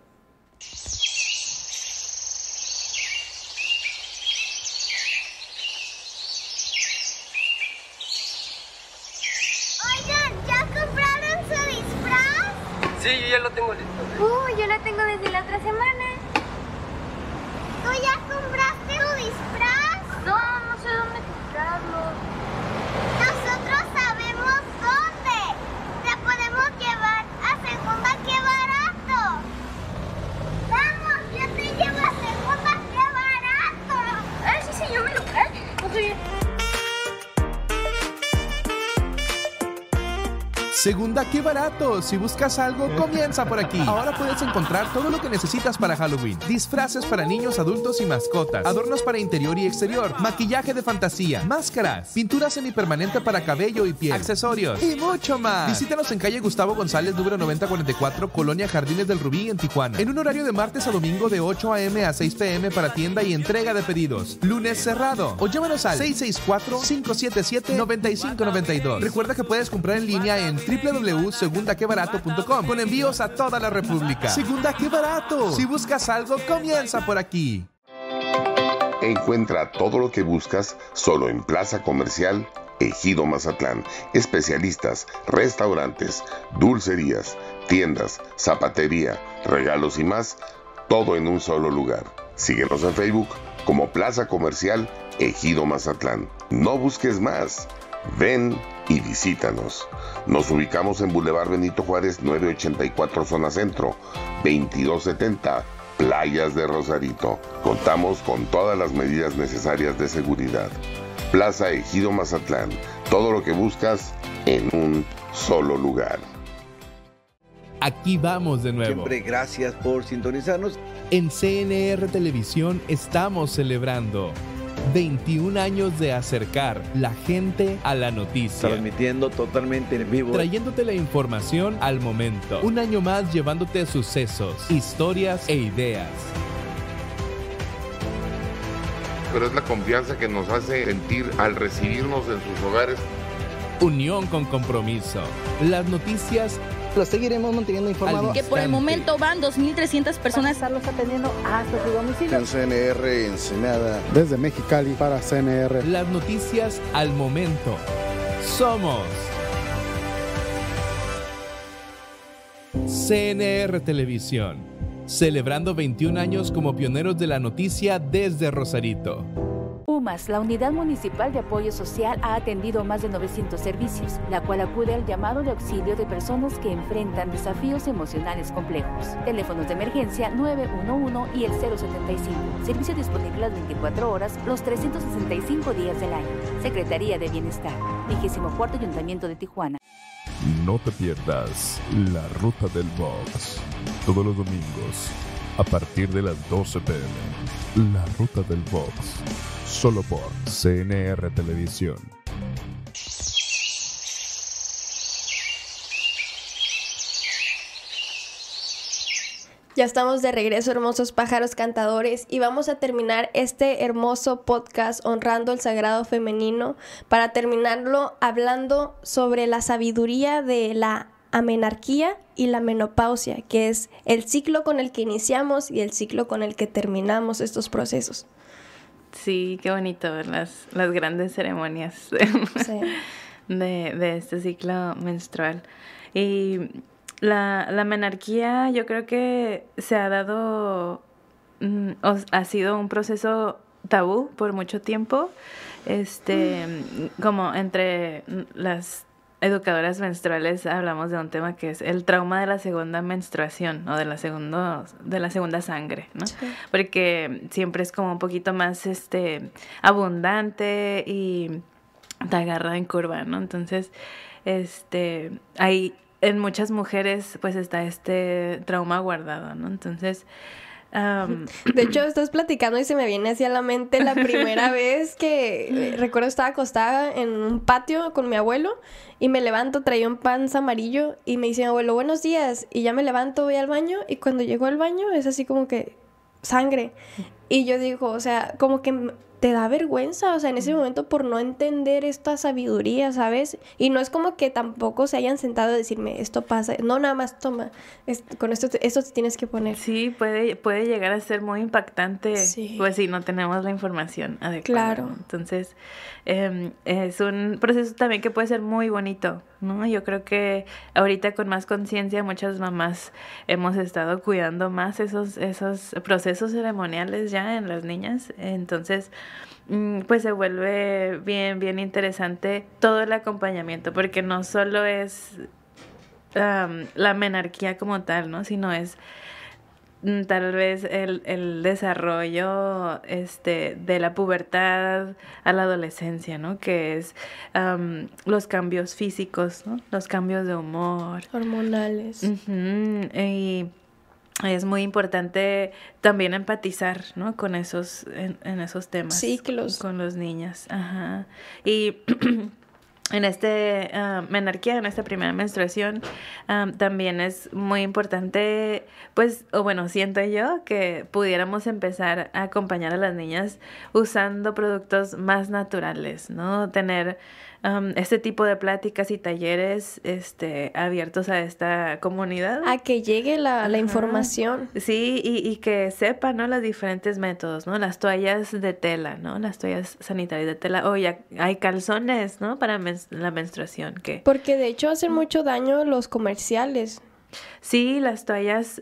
Oigan, ¿ya compraron su disfraz? Sí, yo ya lo tengo listo. Uh, yo lo tengo desde la otra semana. ¿Tú ya Segunda, qué barato. Si buscas algo, comienza por aquí. Ahora puedes encontrar todo lo que necesitas para Halloween. Disfraces para niños, adultos y mascotas. Adornos para interior y exterior. Maquillaje de fantasía. Máscaras. Pintura semipermanente para cabello y piel. Accesorios. Y mucho más. Visítanos en calle Gustavo González, número 9044, Colonia Jardines del Rubí, en Tijuana. En un horario de martes a domingo de 8 a.m. a 6 p.m. para tienda y entrega de pedidos. Lunes cerrado. O llámanos al 664-577-9592. Recuerda que puedes comprar en línea en www.segundaquebarato.com con envíos a toda la República. Segunda, qué barato. Si buscas algo, comienza por aquí. Encuentra todo lo que buscas solo en Plaza Comercial Ejido Mazatlán. Especialistas, restaurantes, dulcerías, tiendas, zapatería, regalos y más, todo en un solo lugar. Síguenos en Facebook como Plaza Comercial Ejido Mazatlán. No busques más. Ven y visítanos. Nos ubicamos en Boulevard Benito Juárez 984 Zona Centro, 2270 Playas de Rosarito. Contamos con todas las medidas necesarias de seguridad. Plaza Ejido Mazatlán. Todo lo que buscas en un solo lugar. Aquí vamos de nuevo. Siempre gracias por sintonizarnos. En CNR Televisión estamos celebrando 21 años de acercar la gente a la noticia. Transmitiendo totalmente en vivo. Trayéndote la información al momento. Un año más llevándote sucesos, historias e ideas. Pero es la confianza que nos hace sentir al recibirnos en sus hogares. Unión con compromiso. Las noticias seguiremos manteniendo informados. Que por el momento van 2.300 personas. Estarlos atendiendo hasta su domicilio. En CNR Ensenada. Desde Mexicali para CNR. Las noticias al momento. Somos CNR Televisión. Celebrando 21 años como pioneros de la noticia desde Rosarito. La Unidad Municipal de Apoyo Social, ha atendido más de 900 servicios, la cual acude al llamado de auxilio de personas que enfrentan desafíos emocionales complejos. Teléfonos de emergencia 911 y el 075. Servicio disponible las 24 horas, los 365 días del año. Secretaría de Bienestar. 24 Ayuntamiento de Tijuana. No te pierdas la ruta del box. Todos los domingos, a partir de las 12 pm. La ruta del box solo por CNR Televisión. Ya estamos de regreso, hermosos pájaros cantadores, y vamos a terminar este hermoso podcast honrando el sagrado femenino para terminarlo hablando sobre la sabiduría de la amenarquía y la menopausia, que es el ciclo con el que iniciamos y el ciclo con el que terminamos estos procesos. Sí, qué bonito ver las, las grandes ceremonias de, de, este ciclo menstrual. Y la, la menarquía yo creo que se ha dado, mm, ha sido un proceso tabú por mucho tiempo, este, mm. como entre las educadoras menstruales hablamos de un tema que es el trauma de la segunda menstruación o de la segunda de la segunda sangre, ¿no? Porque siempre es como un poquito más este abundante y te agarra en curva, ¿no? Entonces, este hay en muchas mujeres pues está este trauma guardado, ¿no? Entonces, de hecho, estás platicando y se me viene hacia la mente la primera vez que eh, recuerdo estaba acostada en un patio con mi abuelo y me levanto, traía un panza amarillo y me dice mi abuelo, buenos días. Y ya me levanto, voy al baño y cuando llego al baño es así como que sangre. Y yo digo, o sea, como que te da vergüenza, o sea, en ese momento por no entender esta sabiduría, ¿sabes? Y no es como que tampoco se hayan sentado a decirme, esto pasa, no, nada más toma, con esto, esto te tienes que poner. Sí, puede, puede llegar a ser muy impactante, pues si no tenemos la información adecuada. Claro. Entonces, em, es un proceso también que puede ser muy bonito, ¿no? Yo creo que ahorita con más conciencia muchas mamás hemos estado cuidando más esos, esos procesos ceremoniales ya en las niñas, entonces pues se vuelve bien, bien interesante todo el acompañamiento, porque no solo es la menarquía como tal, ¿no? Sino es mm, tal vez el, el desarrollo este, de la pubertad a la adolescencia, ¿no? Que es los cambios físicos, ¿no? Los cambios de humor. Hormonales. Y es muy importante también empatizar, ¿no? Con esos, en, en esos temas. Ciclos. Con los niños, ajá. Y en este ah, menarquía, en esta primera menstruación, ah, también es muy importante, pues, o bueno, siento yo que pudiéramos empezar a acompañar a las niñas usando productos más naturales, ¿no? Tener um, este tipo de pláticas y talleres este, abiertos a esta comunidad. A que llegue la, la información. Sí, y, y que sepan, ¿no? Los diferentes métodos, ¿no? Las toallas de tela, ¿no? Las toallas sanitarias de tela. O ya hay calzones, ¿no? Para la menstruación, que... Porque de hecho hacen mucho daño los comerciales. Sí, las toallas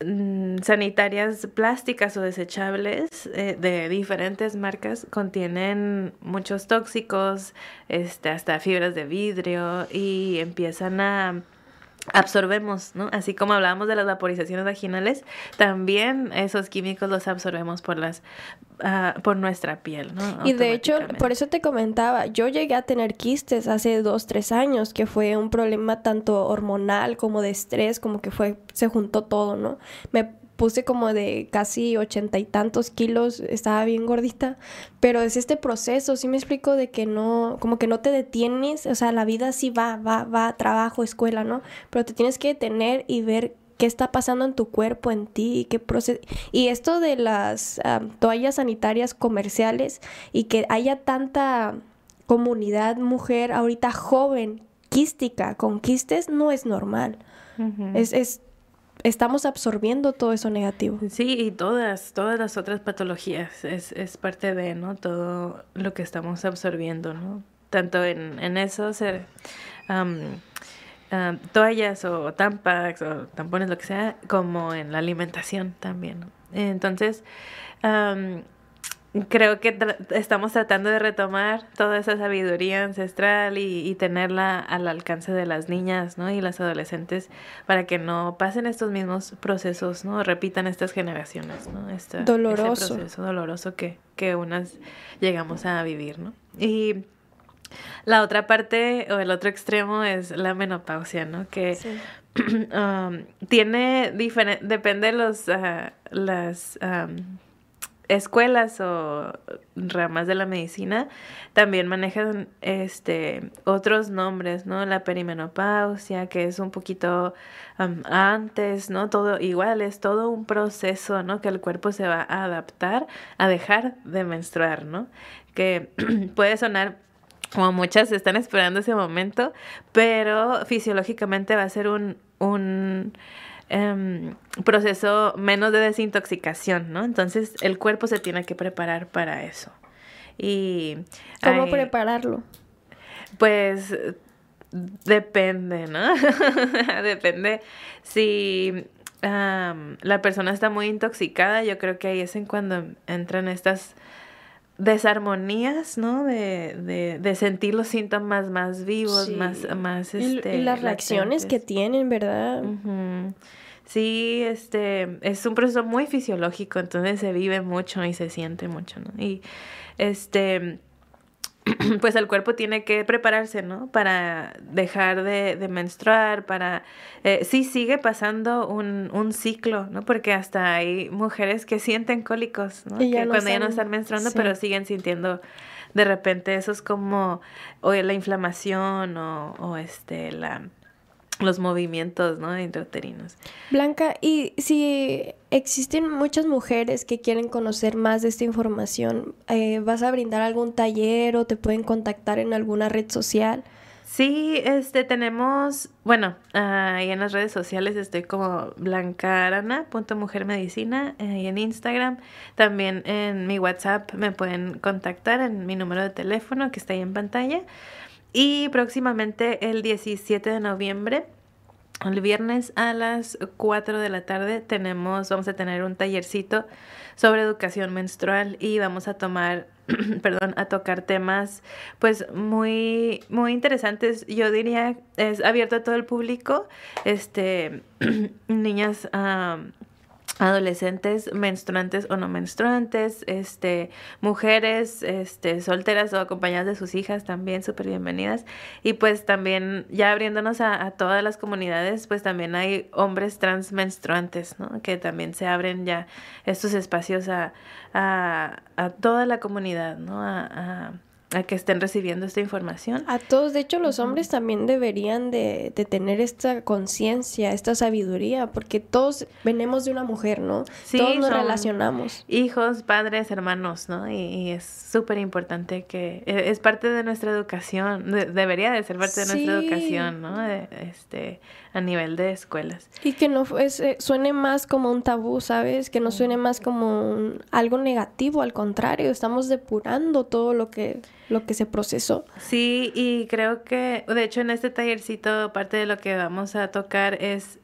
sanitarias plásticas o desechables eh, de diferentes marcas contienen muchos tóxicos, este, hasta fibras de vidrio y empiezan a absorbemos, ¿no? Así como hablábamos de las vaporizaciones vaginales, también esos químicos los absorbemos por las ah, por nuestra piel, ¿no? Y de hecho, por eso te comentaba, yo llegué a tener quistes hace dos, tres años, que fue un problema tanto hormonal como de estrés, como que fue, se juntó todo, ¿no? Me puse como de casi ochenta y tantos kilos, estaba bien gordita, pero es este proceso, sí me explico de que no, como que no te detienes, o sea, la vida sí va, va, va, trabajo, escuela, ¿no? Pero te tienes que detener y ver qué está pasando en tu cuerpo, en ti, y qué proceso. Y esto de las am, toallas sanitarias comerciales y que haya tanta comunidad mujer ahorita joven, quística, con quistes, no es normal. Es, es, estamos absorbiendo todo eso negativo. Sí, y todas, todas las otras patologías es, es parte de, ¿no? Todo lo que estamos absorbiendo, ¿no? Tanto en, en eso, ser, am, toallas o tampax o tampones, lo que sea, como en la alimentación también, ¿no? Entonces, am, creo que tra- estamos tratando de retomar toda esa sabiduría ancestral y, y tenerla al alcance de las niñas, ¿no? Y las adolescentes para que no pasen estos mismos procesos, ¿no? Repitan estas generaciones, ¿no? Esta- ese Doloroso. proceso doloroso que, que unas llegamos a vivir, ¿no? Y la otra parte o el otro extremo es la menopausia, ¿no? Que um, tiene diferente, depende de los, ah, las um, escuelas o ramas de la medicina, también manejan este otros nombres, ¿no? La perimenopausia, que es un poquito antes, ¿no? Todo igual, es todo un proceso, ¿no? Que el cuerpo se va a adaptar a dejar de menstruar, ¿no? Que puede sonar como muchas están esperando ese momento, pero fisiológicamente va a ser un, un em, proceso menos de desintoxicación, ¿no? Entonces el cuerpo se tiene que preparar para eso. Y ¿Cómo hay- prepararlo? pues depende, ¿no? depende si la persona está muy intoxicada, yo creo que ahí es en cuando entran estas desarmonías, ¿no? De, de, de sentir los síntomas más vivos, Sí. más, más Y- este, y las reacciones que tienen, ¿verdad? Sí, este, es un proceso muy fisiológico, entonces se vive mucho y se siente mucho, ¿no? Y este, pues el cuerpo tiene que prepararse, ¿no? Para dejar de, de menstruar, para... eh, sí sigue pasando un, un ciclo, ¿no? Porque hasta hay mujeres que sienten cólicos, ¿no? Y que cuando ya no están menstruando, sí. pero siguen sintiendo de repente eso es como o la inflamación o, o este la los movimientos, ¿no? Intrauterinos. Blanca, y si existen muchas mujeres que quieren conocer más de esta información, eh, ¿vas a brindar algún taller o te pueden contactar en alguna red social? Sí, este tenemos, bueno, ahí en las redes sociales estoy como blancaarana.mujermedicina eh, y en Instagram. También en mi WhatsApp me pueden contactar en mi número de teléfono que está ahí en pantalla. Y próximamente el 17 de noviembre, el viernes a las 4 de la tarde, tenemos, vamos a tener un tallercito sobre educación menstrual y vamos a tomar perdón, a tocar temas pues muy muy interesantes. Yo diría es abierto a todo el público, este niñas adolescentes menstruantes o no menstruantes, este, mujeres, este, solteras o acompañadas de sus hijas también súper bienvenidas. Y pues también ya abriéndonos a, todas las comunidades, pues también hay hombres trans menstruantes, ¿no? Que también se abren ya estos espacios a, a, a toda la comunidad, ¿no? a a que estén recibiendo esta información. A todos, de hecho, los hombres también deberían de, de tener esta conciencia, esta sabiduría, porque todos venimos de una mujer, ¿no? Sí, todos nos relacionamos. Hijos, padres, hermanos, ¿no? Y, es súper importante que e, es parte de nuestra educación, debería de ser parte de nuestra educación, ¿no? este, a nivel de escuelas. Y que no eh, suene más como un tabú, ¿sabes? Que no suene más como algo negativo, al contrario, estamos depurando todo lo que lo que se procesó. Sí, y creo que, de hecho, en este tallercito, parte de lo que vamos a tocar es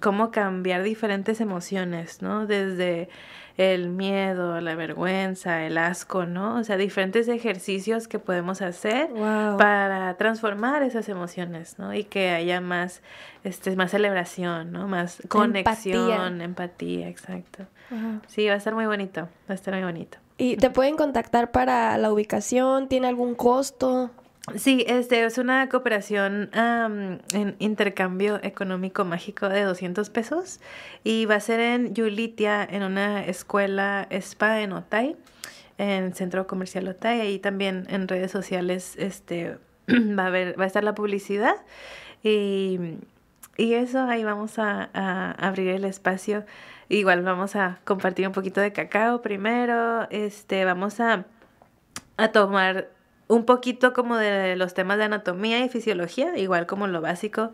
cómo cambiar diferentes emociones, ¿no? Desde el miedo, la vergüenza, el asco, ¿no? O sea, diferentes ejercicios que podemos hacer para transformar esas emociones, ¿no? Y que haya más, este, más celebración, ¿no? Más conexión, empatía, exacto. Sí, va a estar muy bonito, va a estar muy bonito. ¿Y te pueden contactar para la ubicación? ¿Tiene algún costo? Sí, este es una cooperación en intercambio económico mágico de 200 pesos y va a ser en Yulitia, en una escuela spa en Otay, en Centro Comercial Otay, ahí también en redes sociales este va a va a estar la publicidad y, y eso ahí vamos a, a abrir el espacio. Igual vamos a compartir un poquito de cacao primero, este vamos a a tomar un poquito como de los temas de anatomía y fisiología, igual como lo básico,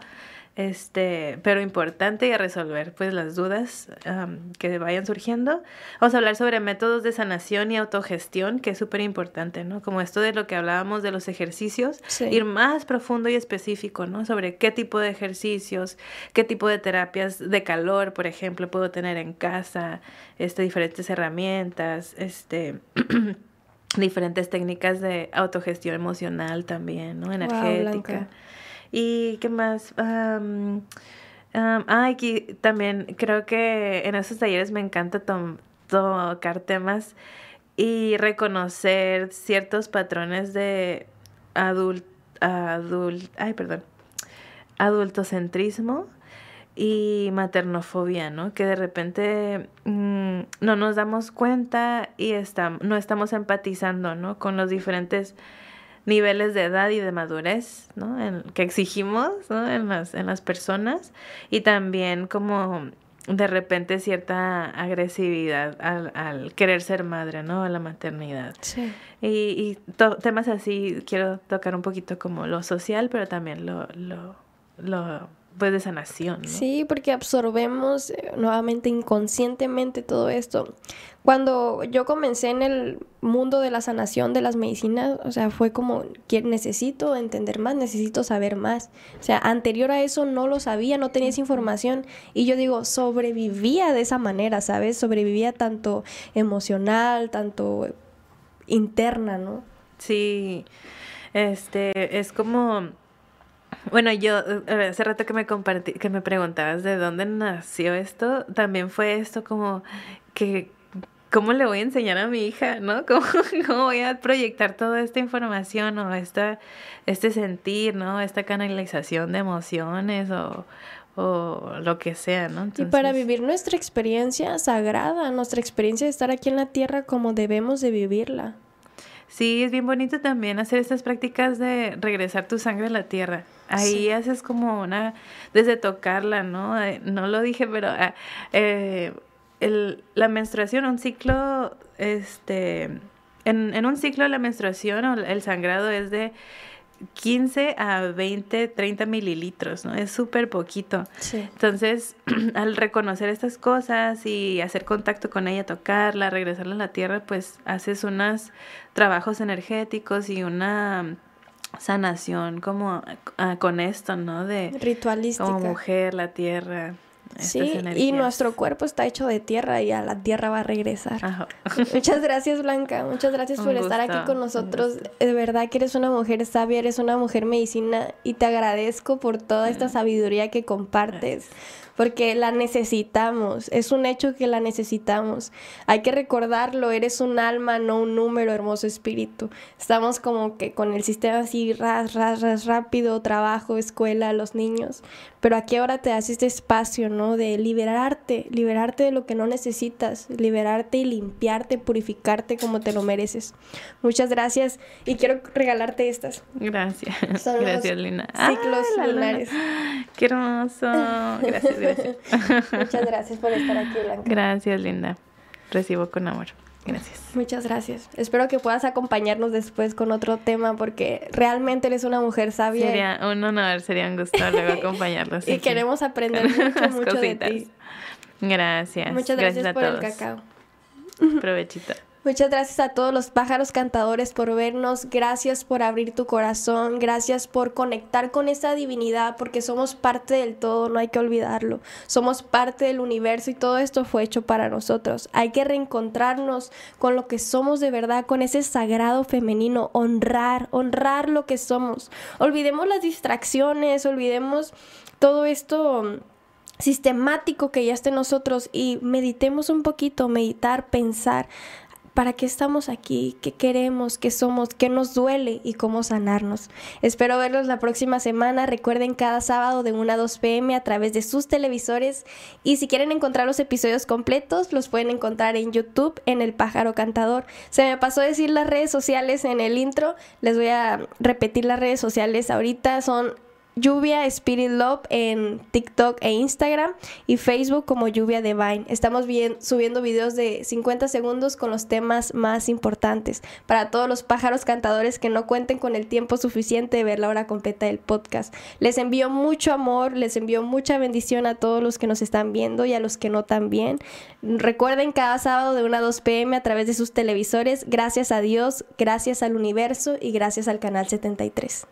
este, pero importante y a resolver pues las dudas que vayan surgiendo. Vamos a hablar sobre métodos de sanación y autogestión, que es súper importante, ¿no? Como esto de lo que hablábamos de los ejercicios, ir más profundo y específico, ¿no? Sobre qué tipo de ejercicios, qué tipo de terapias de calor, por ejemplo, puedo tener en casa, este, diferentes herramientas, este... diferentes técnicas de autogestión emocional también, ¿no? Energética. y qué más. Um, ah, aquí también creo que en esos talleres me encanta tocar temas y reconocer ciertos patrones de adult, adult, ay, perdón, adultocentrismo y maternofobia, ¿no? Que de repente mm, no nos damos cuenta y no estamos empatizando, ¿no? Con los diferentes niveles de edad y de madurez, ¿no? En, que exigimos, ¿no? En las, en las personas y también como de repente cierta agresividad al, al querer ser madre, ¿no? A la maternidad. Sí. Y, y temas así quiero tocar un poquito como lo social, pero también lo, lo, lo pues de sanación. ¿no? Sí, porque absorbemos eh, nuevamente inconscientemente todo esto. Cuando yo comencé en el mundo de la sanación de las medicinas, o sea, fue como que necesito entender más, necesito saber más. O sea, anterior a eso no lo sabía, no tenía esa información y yo digo, sobrevivía de esa manera, ¿sabes? Sobrevivía tanto emocional, tanto interna, ¿no? Sí. Este, es como bueno, yo eh, hace rato que me compartí, que me preguntabas de dónde nació esto, también fue esto como que ¿cómo le voy a enseñar a mi hija, no? ¿Cómo, cómo voy a proyectar toda esta información o esta, este sentir, ¿no? Esta canalización de emociones o, o lo que sea, ¿no? Y para vivir nuestra experiencia sagrada, nuestra experiencia de estar aquí en la tierra como debemos de vivirla. Sí, es bien bonito también hacer estas prácticas de regresar tu sangre a la tierra. Ahí haces como una, desde tocarla, ¿no? Eh, no lo dije, pero ah, eh, el, la menstruación, un ciclo, este, en, en un ciclo la menstruación o el sangrado es de 15 a 20, 30 mililitros, ¿no? Es súper poquito. Entonces, al reconocer estas cosas y hacer contacto con ella, tocarla, regresarla a la tierra, pues haces unos trabajos energéticos y una sanación como con esto, ¿no? De ritualística. Como mujer, la tierra. Sí, y nuestro cuerpo está hecho de tierra y a la tierra va a regresar. Muchas gracias, Blanca. Muchas gracias por estar aquí con nosotros. De verdad que eres una mujer sabia, eres una mujer medicina y te agradezco por toda esta sabiduría que compartes porque la necesitamos, es un hecho que la necesitamos. Hay que recordarlo, eres un alma, no un número, hermoso espíritu. Estamos como que con el sistema así, ras, ras, ras, rápido, trabajo, escuela, los niños, pero aquí ahora te das este espacio, ¿no? De liberarte, liberarte de lo que no necesitas, liberarte y limpiarte, purificarte como te lo mereces. Muchas gracias y quiero regalarte estas. Gracias. gracias, Lina. Ciclos lunares. Qué hermoso. Gracias, gracias. Muchas gracias por estar aquí, Blanca. Gracias, Linda. Recibo con amor. Gracias. Muchas gracias. Espero que puedas acompañarnos después con otro tema porque realmente eres una mujer sabia. Sería un honor, sería un gusto luego acompañarlos. y queremos aprender mucho, mucho de ti. Gracias. Muchas gracias, por el cacao. Provechito. Muchas gracias a todos los pájaros cantadores por vernos, gracias por abrir tu corazón, gracias por conectar con esa divinidad, porque somos parte del todo, no hay que olvidarlo. Somos parte del universo y todo esto fue hecho para nosotros. Hay que reencontrarnos con lo que somos de verdad, con ese sagrado femenino, honrar, honrar lo que somos. Olvidemos las distracciones, olvidemos todo esto sistemático que ya está en nosotros y meditemos un poquito, meditar, pensar. ¿Para qué estamos aquí? ¿Qué queremos? ¿Qué somos? ¿Qué nos duele? ¿Y cómo sanarnos? Espero verlos la próxima semana. Recuerden cada sábado de 1 a 2 pm a través de sus televisores. Y si quieren encontrar los episodios completos, los pueden encontrar en YouTube en El Pájaro Cantador. Se me pasó decir las redes sociales en el intro. Les voy a repetir las redes sociales ahorita. Son Lluvia Spirit Love en TikTok e Instagram y Facebook como Lluvia Divine. Estamos bien, subiendo videos de 50 segundos con los temas más importantes para todos los pájaros cantadores que no cuenten con el tiempo suficiente de ver la hora completa del podcast. Les envío mucho amor, les envío mucha bendición a todos los que nos están viendo y a los que no también. Recuerden cada sábado de 1 a 2 pm a través de sus televisores. Gracias a Dios, gracias al universo y gracias al canal 73.